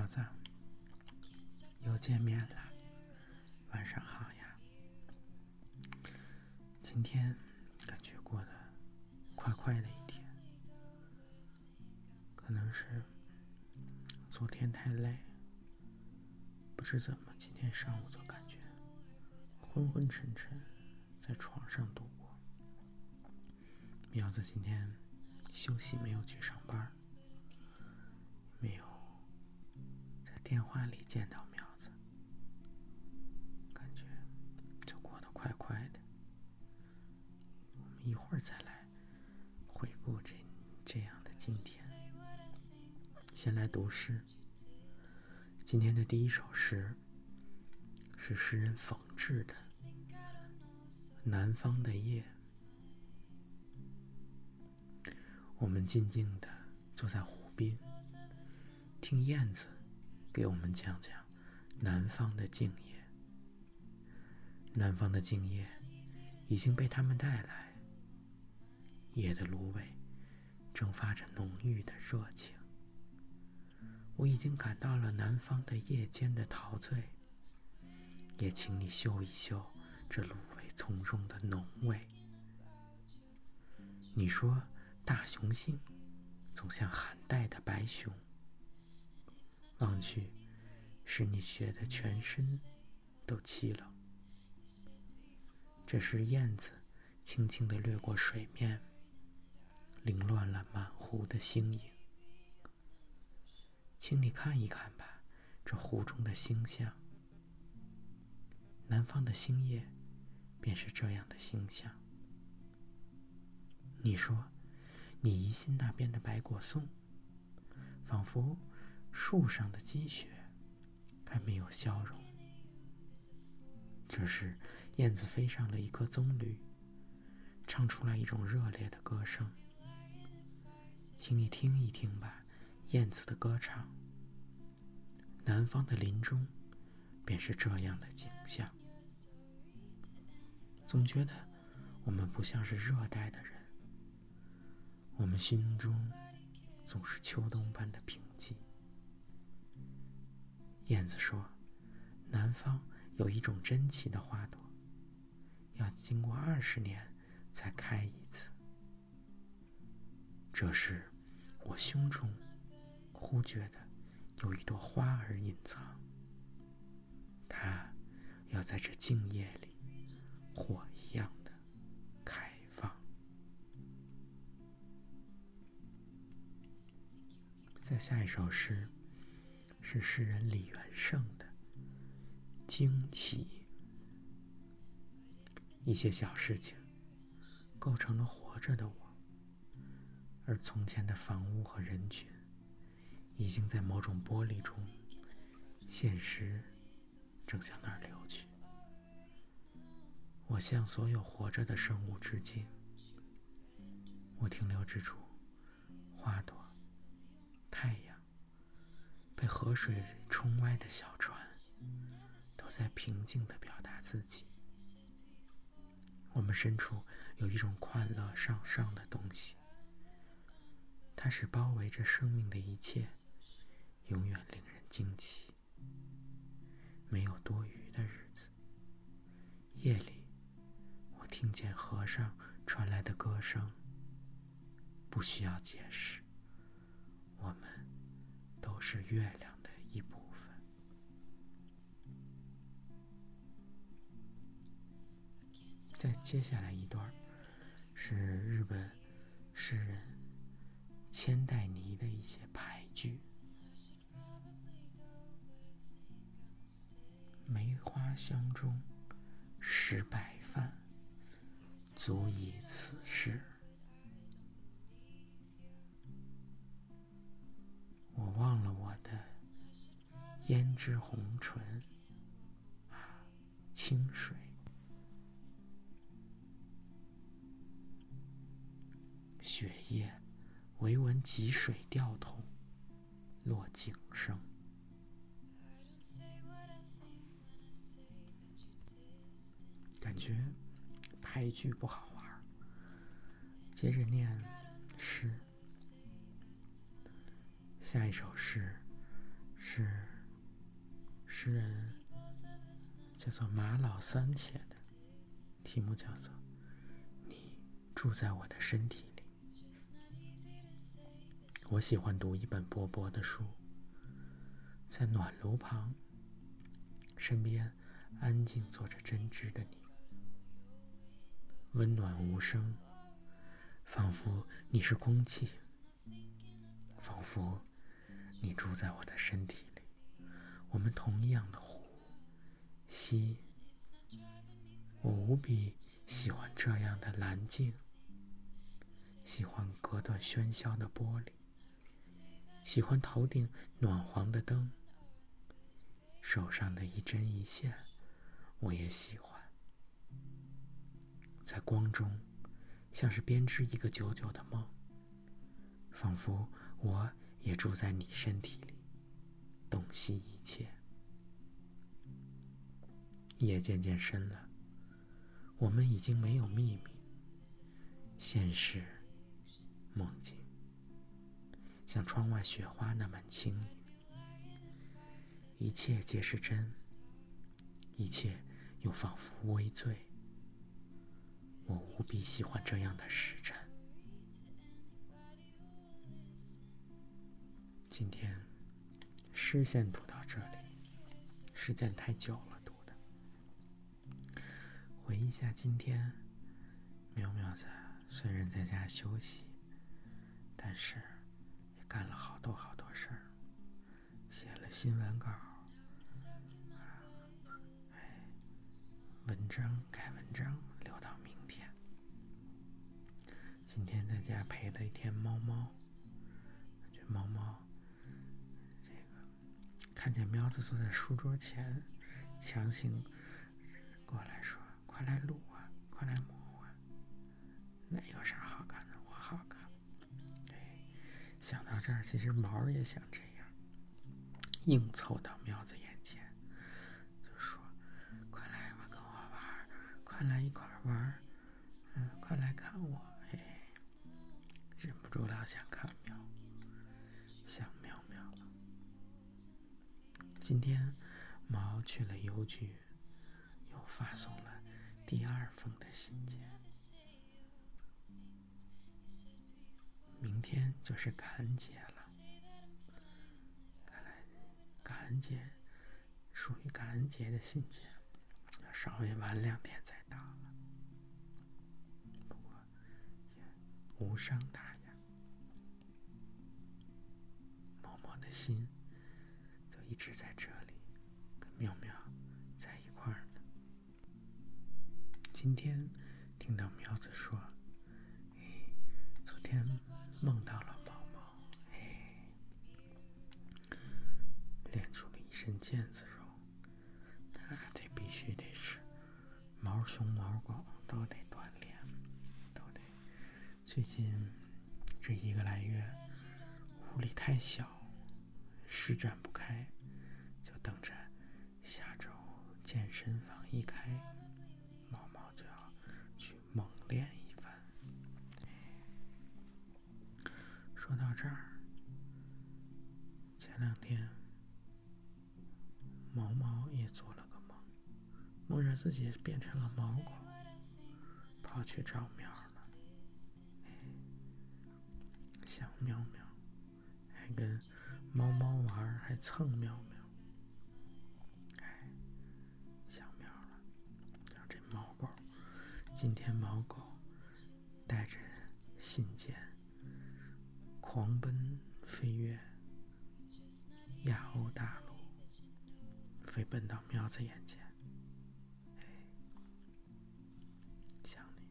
苗子，又见面了，晚上好呀。今天感觉过得快快的一天，可能是昨天太累，不知怎么今天上午就感觉昏昏沉沉，在床上度过。苗子今天休息，没有去上班，没有。电话里见到苗子，感觉就过得快快的。我们一会儿再来回顾这这样的今天。先来读诗。今天的第一首诗是诗人冯至的《南方的夜》。我们静静的坐在湖边，听燕子。给我们讲讲南方的静夜。南方的静夜已经被他们带来，夜的芦苇蒸发着浓郁的热情。我已经感到了南方的夜间的陶醉，也请你嗅一嗅这芦苇丛中的浓味。你说大雄性总像寒带的白熊。望去，使你觉得全身都凄冷。这时，燕子轻轻地掠过水面，凌乱了满湖的星影。请你看一看吧，这湖中的星象。南方的星夜，便是这样的星象。你说，你疑心那边的白果松，仿佛……树上的积雪还没有消融。这时，燕子飞上了一棵棕榈，唱出来一种热烈的歌声。请你听一听吧，燕子的歌唱。南方的林中，便是这样的景象。总觉得我们不像是热带的人，我们心中总是秋冬般的平静。燕子说：“南方有一种珍奇的花朵，要经过二十年才开一次。这时，我胸中忽觉得有一朵花儿隐藏，它要在这静夜里火一样的开放。”再下一首诗。是诗人李元胜的惊奇。一些小事情构成了活着的我，而从前的房屋和人群已经在某种玻璃中，现实正向那儿流去。我向所有活着的生物致敬。我停留之处，花朵，太阳。被河水冲歪的小船，都在平静地表达自己。我们深处有一种快乐向上的东西，它是包围着生命的一切永远令人惊奇。没有多余的日子。夜里，我听见河上传来的歌声。不需要解释，我们。都是月亮的一部分。再接下来一段是日本诗人千代尼的一些俳句：“梅花香中食白饭，足以此事。”我忘了我的胭脂红唇，啊，清水，雪夜，唯闻汲水调筒落井声。感觉拍剧不好玩接着念诗。下一首诗是诗人叫做马老三写的，题目叫做《你住在我的身体里》。我喜欢读一本薄薄的书，在暖炉旁，身边安静坐着针织的你，温暖无声，仿佛你是空气，仿佛你住在我的身体里。我们同样的呼吸，我无比喜欢这样的蓝静，喜欢隔断喧嚣的玻璃。喜欢头顶暖黄的灯，手上的一针一线，我也喜欢。在光中，像是编织一个久久的梦，仿佛我也住在你身体里，洞悉一切。夜渐渐深了，我们已经没有秘密，现实，梦境。像窗外雪花那般轻盈，一切皆是真，一切又仿佛微醉。我无比喜欢这样的时辰。今天诗先读到这里，时间太久了，读的。回忆一下今天，苗苗子虽然在家休息，但是也。干了好多好多事儿，写了新闻稿，哎，文章改文章留到明天。今天在家陪了一天猫猫，这猫猫，看见喵子坐在书桌前，强行过来说：“快来撸啊，快来摸啊。”那有啥好看的？我好看。想到这儿，其实毛也想这样，硬凑到喵子眼前，就说：“快来吧，跟我玩快来一块玩嗯，快来看我，嘿，忍不住老想看喵，想喵喵了。今天毛去了。邮局，又发送了。第二封的信件。明天就是感恩节了，看来感恩节属于感恩节的信件。要稍微晚两天再到了，不过也无伤大雅。默默的心一直在这里，跟妙妙在一块儿呢。今天听到苗子说，哎，昨天。梦到了毛毛，哎，练出了一身腱子肉，那得必须得是毛熊毛狗都得锻炼，都得。最近这一个来月，屋里太小，施展不开，等着下周健身房一开，毛毛就要去猛练一番。说到这儿，前两天毛毛也做了个梦，梦着自己变成了毛狗，跑去找喵了，想喵喵，还跟猫猫玩，还蹭喵今天毛狗带着信件。狂奔飞跃亚欧大陆，飞奔到苗子眼前。想你，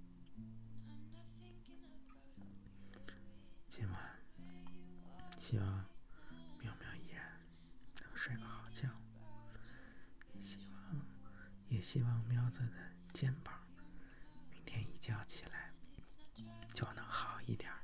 今晚希望苗苗依然能睡个好觉，也希望也希望苗子的肩膀觉起来就能好一点。